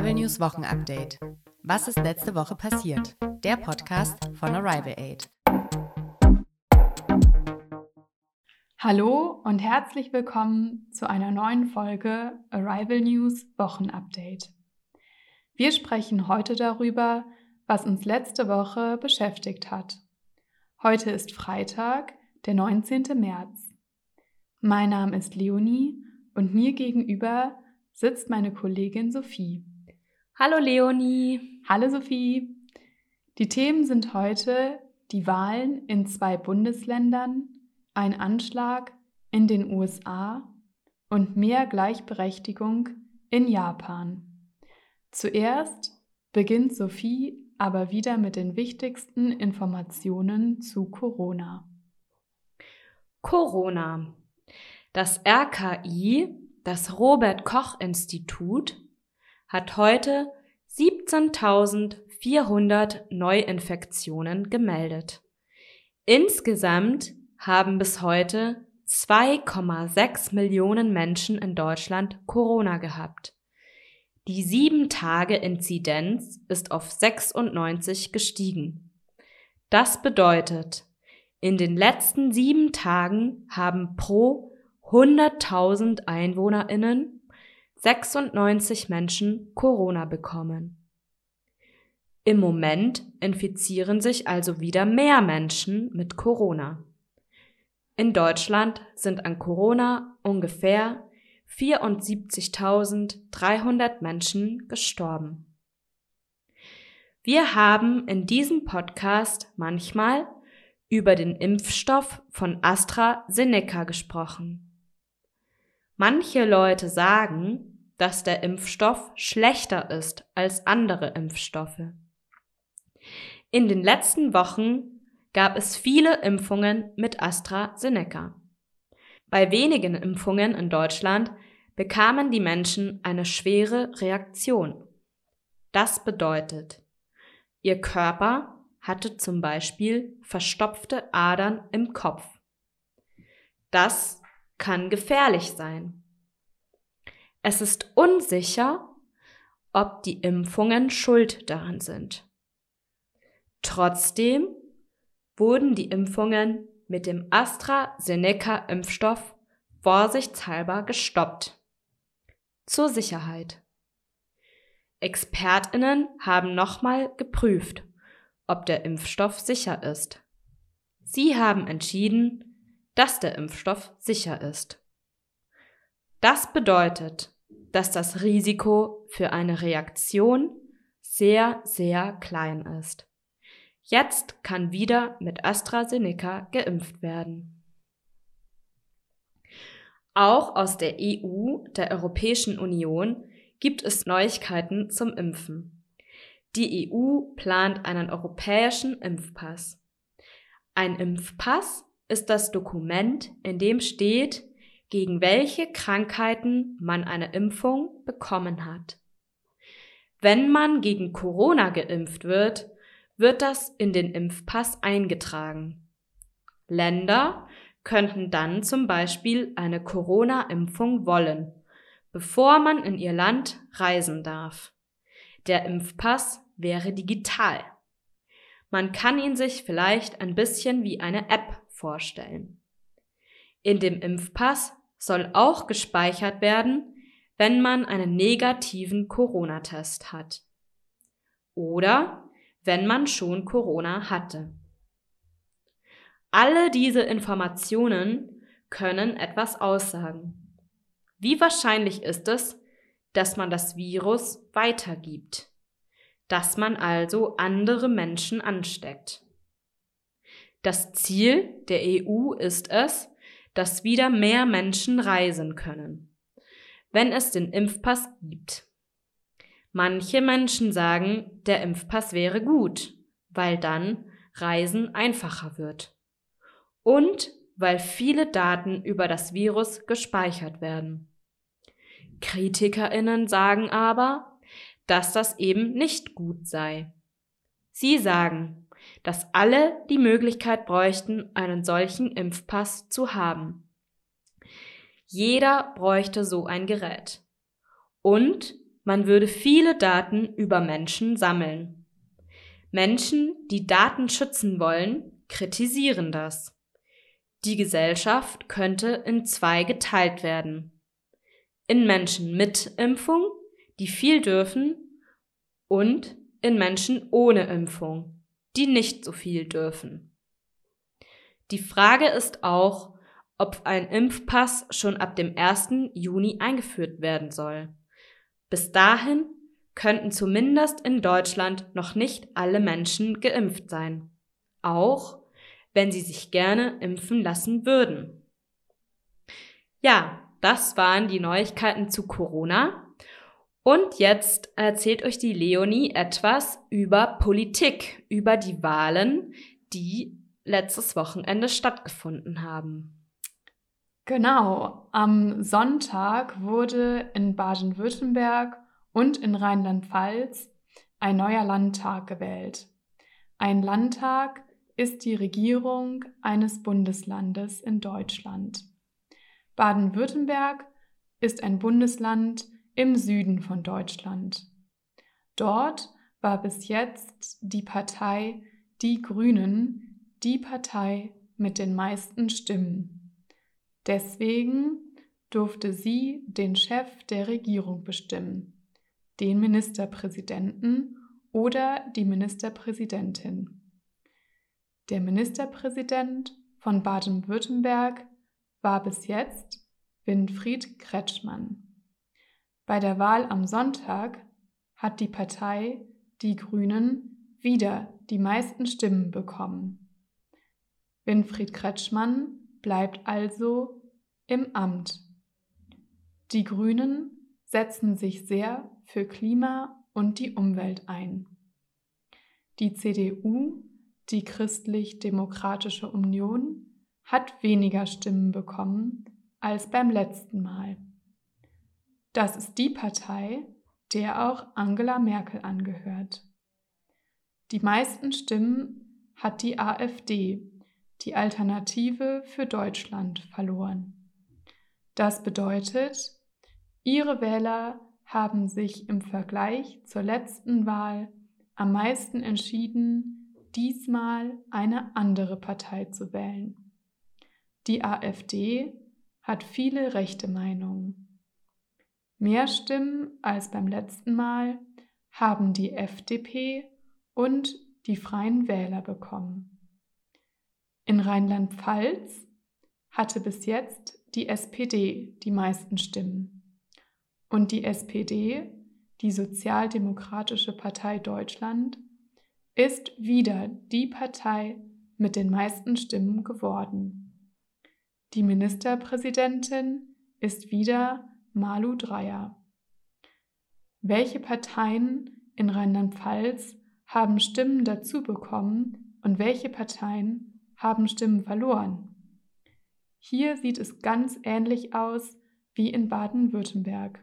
Arrival News Wochenupdate. Was ist letzte Woche passiert? Der Podcast von Arrival Aid. Hallo und herzlich willkommen zu einer neuen Folge Arrival News Wochenupdate. Wir sprechen heute darüber, was uns letzte Woche beschäftigt hat. Heute ist Freitag, der 19. März. Mein Name ist Leonie und mir gegenüber sitzt meine Kollegin Sophie. Hallo Leonie. Hallo Sophie. Die Themen sind heute die Wahlen in zwei Bundesländern, ein Anschlag in den USA und mehr Gleichberechtigung in Japan. Zuerst beginnt Sophie aber wieder mit den wichtigsten Informationen zu Corona. Corona. Das RKI das Robert Koch Institut hat heute 17.400 Neuinfektionen gemeldet. Insgesamt haben bis heute 2,6 Millionen Menschen in Deutschland Corona gehabt. Die 7-Tage-Inzidenz ist auf 96 gestiegen. Das bedeutet, in den letzten sieben Tagen haben pro 100.000 EinwohnerInnen 96 Menschen Corona bekommen. Im Moment infizieren sich also wieder mehr Menschen mit Corona. In Deutschland sind an Corona ungefähr 74.300 Menschen gestorben. Wir haben in diesem Podcast manchmal über den Impfstoff von AstraZeneca gesprochen. Manche Leute sagen, dass der Impfstoff schlechter ist als andere Impfstoffe. In den letzten Wochen gab es viele Impfungen mit AstraZeneca. Bei wenigen Impfungen in Deutschland bekamen die Menschen eine schwere Reaktion. Das bedeutet, ihr Körper hatte zum Beispiel verstopfte Adern im Kopf. Das kann gefährlich sein. Es ist unsicher, ob die Impfungen schuld daran sind. Trotzdem wurden die Impfungen mit dem AstraZeneca-Impfstoff vorsichtshalber gestoppt. Zur Sicherheit. Expertinnen haben nochmal geprüft, ob der Impfstoff sicher ist. Sie haben entschieden, dass der Impfstoff sicher ist. Das bedeutet, dass das Risiko für eine Reaktion sehr, sehr klein ist. Jetzt kann wieder mit AstraZeneca geimpft werden. Auch aus der EU, der Europäischen Union, gibt es Neuigkeiten zum Impfen. Die EU plant einen europäischen Impfpass. Ein Impfpass ist das Dokument, in dem steht, gegen welche Krankheiten man eine Impfung bekommen hat. Wenn man gegen Corona geimpft wird, wird das in den Impfpass eingetragen. Länder könnten dann zum Beispiel eine Corona-Impfung wollen, bevor man in ihr Land reisen darf. Der Impfpass wäre digital. Man kann ihn sich vielleicht ein bisschen wie eine App vorstellen. In dem Impfpass soll auch gespeichert werden, wenn man einen negativen Corona-Test hat. Oder wenn man schon Corona hatte. Alle diese Informationen können etwas aussagen. Wie wahrscheinlich ist es, dass man das Virus weitergibt, dass man also andere Menschen ansteckt. Das Ziel der EU ist es, dass wieder mehr Menschen reisen können, wenn es den Impfpass gibt. Manche Menschen sagen, der Impfpass wäre gut, weil dann Reisen einfacher wird. Und weil viele Daten über das Virus gespeichert werden. Kritikerinnen sagen aber, dass das eben nicht gut sei. Sie sagen, dass alle die Möglichkeit bräuchten, einen solchen Impfpass zu haben. Jeder bräuchte so ein Gerät. Und man würde viele Daten über Menschen sammeln. Menschen, die Daten schützen wollen, kritisieren das. Die Gesellschaft könnte in zwei geteilt werden. In Menschen mit Impfung, die viel dürfen, und in Menschen ohne Impfung, die nicht so viel dürfen. Die Frage ist auch, ob ein Impfpass schon ab dem 1. Juni eingeführt werden soll. Bis dahin könnten zumindest in Deutschland noch nicht alle Menschen geimpft sein, auch wenn sie sich gerne impfen lassen würden. Ja, das waren die Neuigkeiten zu Corona. Und jetzt erzählt euch die Leonie etwas über Politik, über die Wahlen, die letztes Wochenende stattgefunden haben. Genau, am Sonntag wurde in Baden-Württemberg und in Rheinland-Pfalz ein neuer Landtag gewählt. Ein Landtag ist die Regierung eines Bundeslandes in Deutschland. Baden-Württemberg ist ein Bundesland im Süden von Deutschland. Dort war bis jetzt die Partei Die Grünen die Partei mit den meisten Stimmen. Deswegen durfte sie den Chef der Regierung bestimmen, den Ministerpräsidenten oder die Ministerpräsidentin. Der Ministerpräsident von Baden-Württemberg war bis jetzt Winfried Kretschmann. Bei der Wahl am Sonntag hat die Partei Die Grünen wieder die meisten Stimmen bekommen. Winfried Kretschmann bleibt also im Amt. Die Grünen setzen sich sehr für Klima und die Umwelt ein. Die CDU, die Christlich-Demokratische Union, hat weniger Stimmen bekommen als beim letzten Mal. Das ist die Partei, der auch Angela Merkel angehört. Die meisten Stimmen hat die AfD die Alternative für Deutschland verloren. Das bedeutet, ihre Wähler haben sich im Vergleich zur letzten Wahl am meisten entschieden, diesmal eine andere Partei zu wählen. Die AfD hat viele rechte Meinungen. Mehr Stimmen als beim letzten Mal haben die FDP und die Freien Wähler bekommen. In Rheinland-Pfalz hatte bis jetzt die SPD die meisten Stimmen. Und die SPD, die Sozialdemokratische Partei Deutschland, ist wieder die Partei mit den meisten Stimmen geworden. Die Ministerpräsidentin ist wieder Malu Dreyer. Welche Parteien in Rheinland-Pfalz haben Stimmen dazu bekommen und welche Parteien haben Stimmen verloren. Hier sieht es ganz ähnlich aus wie in Baden-Württemberg.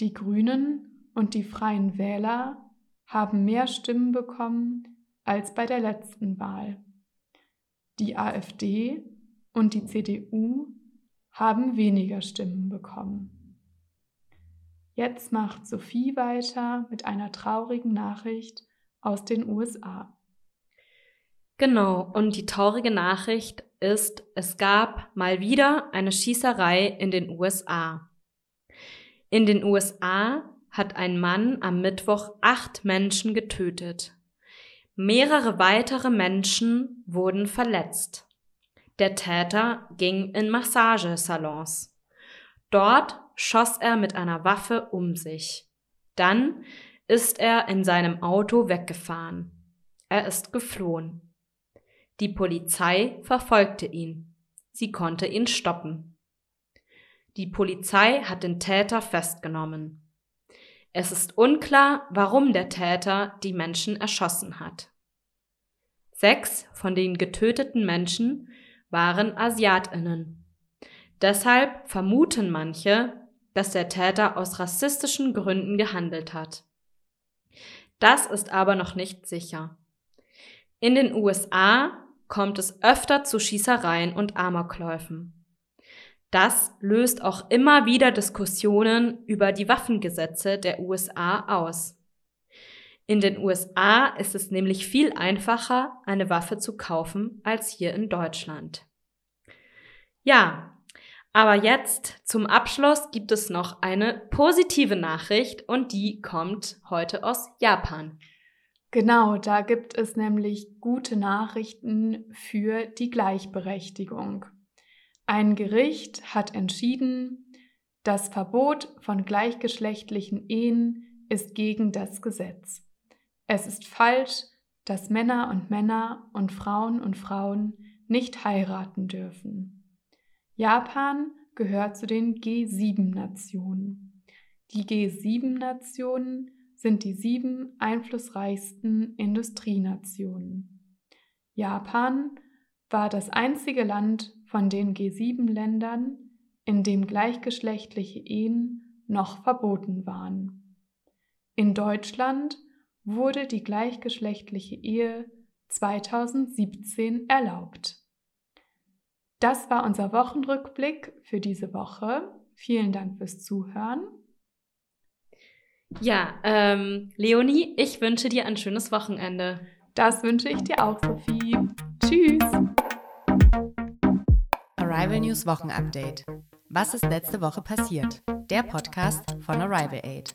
Die Grünen und die Freien Wähler haben mehr Stimmen bekommen als bei der letzten Wahl. Die AfD und die CDU haben weniger Stimmen bekommen. Jetzt macht Sophie weiter mit einer traurigen Nachricht aus den USA. Genau, und die traurige Nachricht ist, es gab mal wieder eine Schießerei in den USA. In den USA hat ein Mann am Mittwoch acht Menschen getötet. Mehrere weitere Menschen wurden verletzt. Der Täter ging in Massagesalons. Dort schoss er mit einer Waffe um sich. Dann ist er in seinem Auto weggefahren. Er ist geflohen. Die Polizei verfolgte ihn. Sie konnte ihn stoppen. Die Polizei hat den Täter festgenommen. Es ist unklar, warum der Täter die Menschen erschossen hat. Sechs von den getöteten Menschen waren Asiatinnen. Deshalb vermuten manche, dass der Täter aus rassistischen Gründen gehandelt hat. Das ist aber noch nicht sicher. In den USA kommt es öfter zu Schießereien und Amokläufen. Das löst auch immer wieder Diskussionen über die Waffengesetze der USA aus. In den USA ist es nämlich viel einfacher, eine Waffe zu kaufen, als hier in Deutschland. Ja, aber jetzt zum Abschluss gibt es noch eine positive Nachricht und die kommt heute aus Japan. Genau, da gibt es nämlich gute Nachrichten für die Gleichberechtigung. Ein Gericht hat entschieden, das Verbot von gleichgeschlechtlichen Ehen ist gegen das Gesetz. Es ist falsch, dass Männer und Männer und Frauen und Frauen nicht heiraten dürfen. Japan gehört zu den G7-Nationen. Die G7-Nationen sind die sieben einflussreichsten Industrienationen. Japan war das einzige Land von den G7-Ländern, in dem gleichgeschlechtliche Ehen noch verboten waren. In Deutschland wurde die gleichgeschlechtliche Ehe 2017 erlaubt. Das war unser Wochenrückblick für diese Woche. Vielen Dank fürs Zuhören. Ja, ähm, Leonie, ich wünsche dir ein schönes Wochenende. Das wünsche ich dir auch, Sophie. Tschüss. Arrival News Wochenupdate. Was ist letzte Woche passiert? Der Podcast von Arrival Aid.